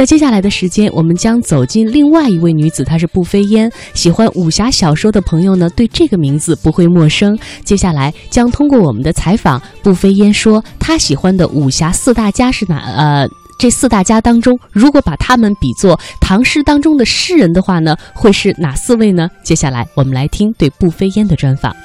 在接下来的时间，我们将走进另外一位女子，她是步飞烟。喜欢武侠小说的朋友呢，对这个名字不会陌生。接下来将通过我们的采访，步飞烟说她喜欢的武侠四大家是哪？呃，这四大家当中，如果把他们比作唐诗当中的诗人的话呢，会是哪四位呢？接下来我们来听对步飞烟的专访。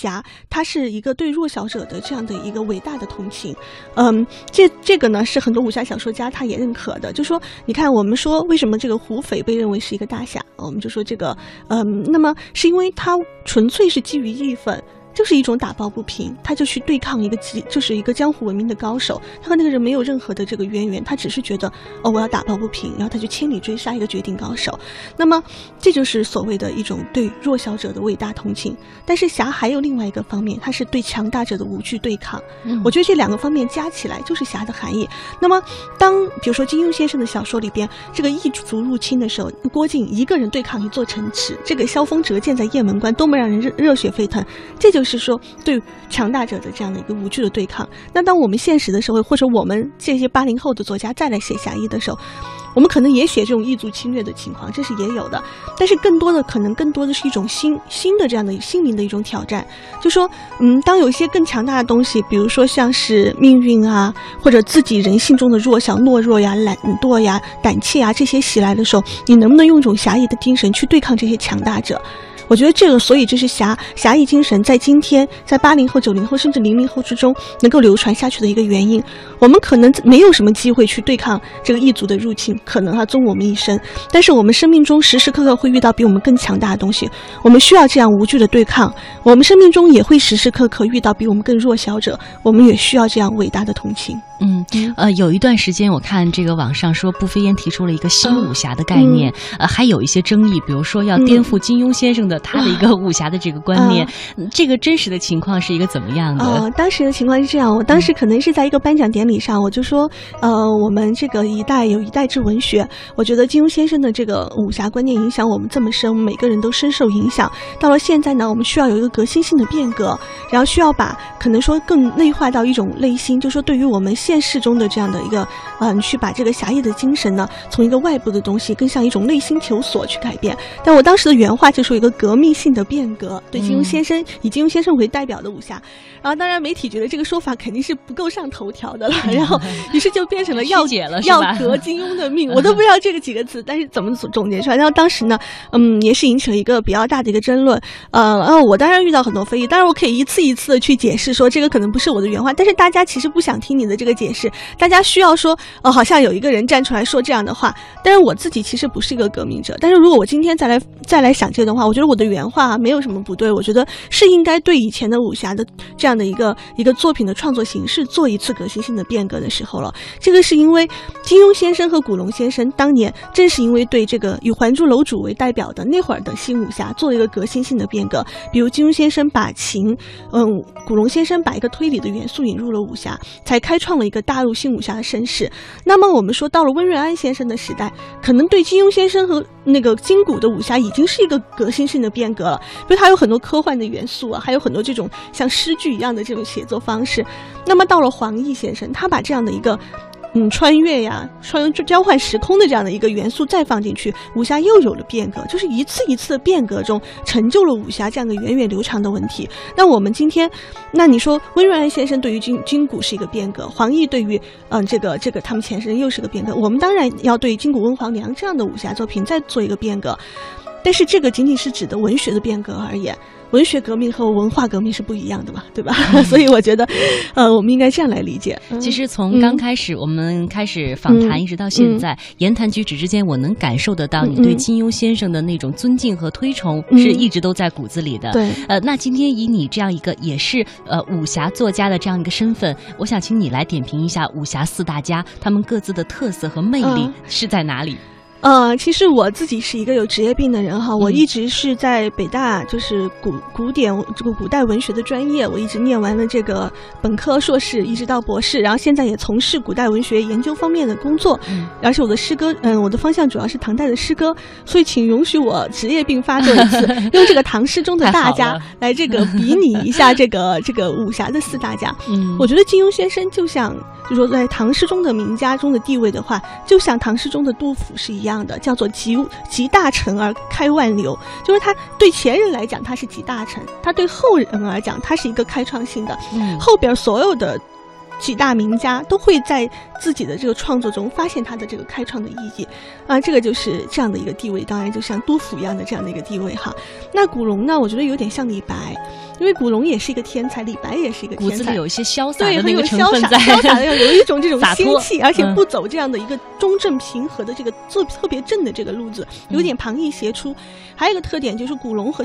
侠，他是一个对弱小者的这样的一个伟大的同情，嗯，这这个呢是很多武侠小说家他也认可的，就说你看我们说为什么这个胡斐被认为是一个大侠，我们就说这个，嗯，那么是因为他纯粹是基于义愤。就是一种打抱不平，他就去对抗一个极，就是一个江湖闻名的高手。他和那个人没有任何的这个渊源，他只是觉得哦，我要打抱不平，然后他就千里追杀一个绝顶高手。那么，这就是所谓的一种对弱小者的伟大同情。但是侠还有另外一个方面，他是对强大者的无惧对抗。我觉得这两个方面加起来就是侠的含义。那么，当比如说金庸先生的小说里边，这个异族入侵的时候，郭靖一个人对抗一座城池，这个萧峰折剑在雁门关，多么让人热热血沸腾！这就就。是说对强大者的这样的一个无惧的对抗。那当我们现实的社会，或者我们这些八零后的作家再来写侠义的时候，我们可能也写这种异族侵略的情况，这是也有的。但是更多的可能更多的是一种新新的这样的心灵的一种挑战。就说，嗯，当有一些更强大的东西，比如说像是命运啊，或者自己人性中的弱小、懦弱呀、懒惰呀、胆怯啊这些袭来的时候，你能不能用一种侠义的精神去对抗这些强大者？我觉得这个，所以这是侠侠义精神在今天，在八零后、九零后甚至零零后之中能够流传下去的一个原因。我们可能没有什么机会去对抗这个异族的入侵，可能哈终我们一生。但是我们生命中时时刻刻会遇到比我们更强大的东西，我们需要这样无惧的对抗。我们生命中也会时时刻刻遇到比我们更弱小者，我们也需要这样伟大的同情。嗯，呃，有一段时间我看这个网上说，步飞烟提出了一个新武侠的概念，呃，还有一些争议，比如说要颠覆金庸先生的他的一个武侠的这个观念。这个真实的情况是一个怎么样的？呃，当时的情况是这样，我当时可能是在一个颁奖典礼上，我就说，呃，我们这个一代有一代之文学，我觉得金庸先生的这个武侠观念影响我们这么深，每个人都深受影响。到了现在呢，我们需要有一个革新性的变革，然后需要把可能说更内化到一种内心，就说对于我们现现实中的这样的一个，嗯，去把这个侠义的精神呢，从一个外部的东西，更像一种内心求索去改变。但我当时的原话就说一个革命性的变革，对金庸先生以金庸先生为代表的武侠。然后当然媒体觉得这个说法肯定是不够上头条的了，然后于是就变成了要 解了要革金庸的命，我都不知道这个几个字，但是怎么总结出来？然后当时呢，嗯，也是引起了一个比较大的一个争论。呃，然后我当然遇到很多非议，当然我可以一次一次的去解释说这个可能不是我的原话，但是大家其实不想听你的这个。解释，大家需要说，哦，好像有一个人站出来说这样的话，但是我自己其实不是一个革命者。但是如果我今天再来再来想这段话，我觉得我的原话没有什么不对，我觉得是应该对以前的武侠的这样的一个一个作品的创作形式做一次革新性的变革的时候了。这个是因为金庸先生和古龙先生当年正是因为对这个以《还珠楼主》为代表的那会儿的新武侠做了一个革新性的变革，比如金庸先生把情，嗯，古龙先生把一个推理的元素引入了武侠，才开创了。一个大陆新武侠的盛世，那么我们说到了温瑞安先生的时代，可能对金庸先生和那个金谷的武侠已经是一个革新性的变革了，因为它有很多科幻的元素啊，还有很多这种像诗句一样的这种写作方式。那么到了黄易先生，他把这样的一个。嗯，穿越呀，穿交换时空的这样的一个元素再放进去，武侠又有了变革，就是一次一次的变革中成就了武侠这样的源远流长的问题。那我们今天，那你说温瑞安先生对于金金谷是一个变革，黄易对于嗯这个这个他们前世人又是个变革，我们当然要对金谷温黄娘这样的武侠作品再做一个变革，但是这个仅仅是指的文学的变革而言。文学革命和文化革命是不一样的嘛，对吧？所以我觉得，呃，我们应该这样来理解。其实从刚开始我们开始访谈，一直到现在，言谈举止之间，我能感受得到你对金庸先生的那种尊敬和推崇，是一直都在骨子里的。对，呃，那今天以你这样一个也是呃武侠作家的这样一个身份，我想请你来点评一下武侠四大家他们各自的特色和魅力是在哪里。呃，其实我自己是一个有职业病的人哈，我一直是在北大，就是古古典这个古代文学的专业，我一直念完了这个本科、硕士，一直到博士，然后现在也从事古代文学研究方面的工作，而且我的诗歌，嗯，我的方向主要是唐代的诗歌，所以请允许我职业病发作一次，用这个唐诗中的大家来这个比拟一下这个这个武侠的四大家。嗯，我觉得金庸先生就像，就说在唐诗中的名家中的地位的话，就像唐诗中的杜甫是一样。样的叫做集集大成而开万流，就是他对前人来讲他是集大成，他对后人来讲他是一个开创性的，后边所有的。几大名家都会在自己的这个创作中发现他的这个开创的意义，啊，这个就是这样的一个地位，当然就像杜甫一样的这样的一个地位哈。那古龙呢，我觉得有点像李白，因为古龙也是一个天才，李白也是一个天才，骨子里有一些潇洒的那个成分在，潇洒的 有一种这种仙气，而且不走这样的一个中正平和的这个特特别正的这个路子，有点旁逸斜出。还有一个特点就是古龙和。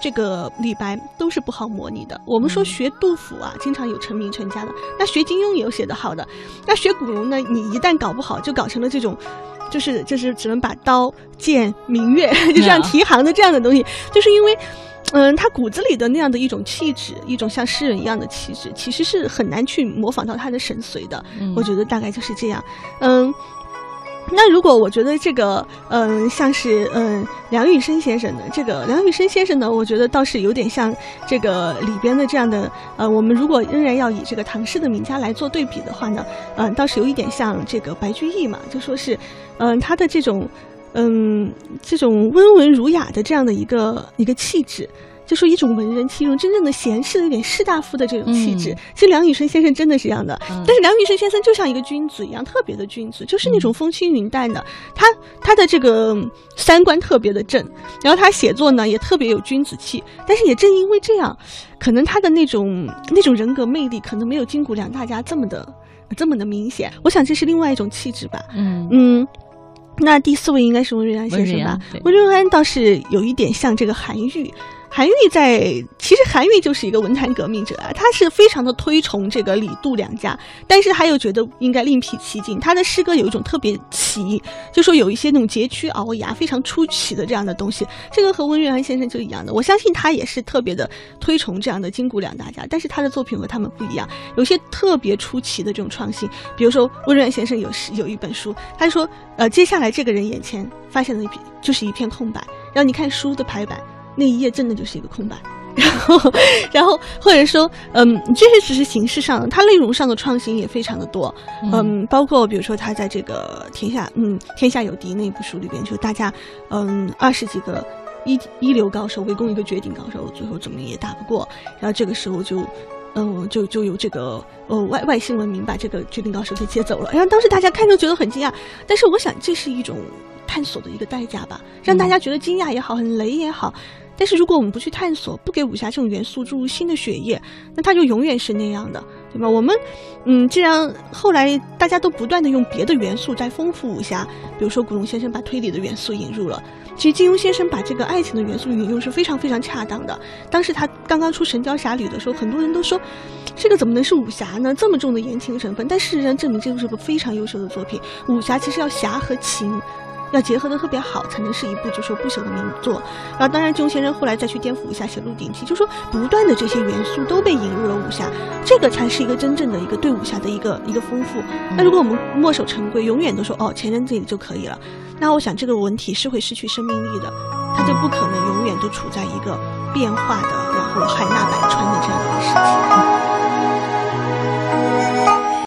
这个李白都是不好模拟的。我们说学杜甫啊，经常有成名成家的；那学金庸也有写得好的。那学古龙呢，你一旦搞不好，就搞成了这种，就是就是只能把刀剑明月 就这样提行的这样的东西。就是因为，嗯，他骨子里的那样的一种气质，一种像诗人一样的气质，其实是很难去模仿到他的神髓的。我觉得大概就是这样。嗯。那如果我觉得这个，嗯，像是嗯梁羽生先生的这个梁羽生先生呢，我觉得倒是有点像这个里边的这样的，呃，我们如果仍然要以这个唐诗的名家来做对比的话呢，嗯，倒是有一点像这个白居易嘛，就说是，嗯，他的这种，嗯，这种温文儒雅的这样的一个一个气质。就说一种文人气，一种真正的贤士的一点士大夫的这种气质。其实梁羽生先生真的是这样的，但是梁羽生先生就像一个君子一样，特别的君子，就是那种风轻云淡的。他他的这个三观特别的正，然后他写作呢也特别有君子气。但是也正因为这样，可能他的那种那种人格魅力，可能没有金谷梁大家这么的这么的明显。我想这是另外一种气质吧。嗯嗯，那第四位应该是温瑞安先生吧？温瑞安倒是有一点像这个韩愈。韩愈在，其实韩愈就是一个文坛革命者啊，他是非常的推崇这个李杜两家，但是他又觉得应该另辟蹊径。他的诗歌有一种特别奇，就说有一些那种佶屈聱牙、非常出奇的这样的东西。这个和温瑞安先生就一样的，我相信他也是特别的推崇这样的金谷两大家，但是他的作品和他们不一样，有些特别出奇的这种创新。比如说温瑞安先生有有一本书，他说，呃，接下来这个人眼前发现了一片就是一片空白，然后你看书的排版。那一页真的就是一个空白，然后，然后或者说，嗯，这些只是形式上的，它内容上的创新也非常的多，嗯，包括比如说他在这个天下，嗯，天下有敌那部书里边，就大家，嗯，二十几个一一流高手围攻一个绝顶高手，最后怎么也打不过，然后这个时候就，嗯，就就有这个呃外外星文明把这个绝顶高手给接走了，然后当时大家看着觉得很惊讶，但是我想这是一种探索的一个代价吧，让大家觉得惊讶也好，很雷也好。但是如果我们不去探索，不给武侠这种元素注入新的血液，那它就永远是那样的，对吧？我们，嗯，既然后来大家都不断的用别的元素在丰富武侠，比如说古龙先生把推理的元素引入了，其实金庸先生把这个爱情的元素引用是非常非常恰当的。当时他刚刚出《神雕侠侣》的时候，很多人都说，这个怎么能是武侠呢？这么重的言情成分。但事实上证明，这个是个非常优秀的作品。武侠其实要侠和情。要结合的特别好，才能是一部就说不朽的名作。然后，当然，金庸先生后来再去颠覆武侠，写《鹿鼎记》，就说不断的这些元素都被引入了武侠，这个才是一个真正的一个对武侠的一个一个丰富。那如果我们墨守成规，永远都说哦前人这里就可以了，那我想这个文体是会失去生命力的，它就不可能永远都处在一个变化的，然后海纳百川的这样的一个时期。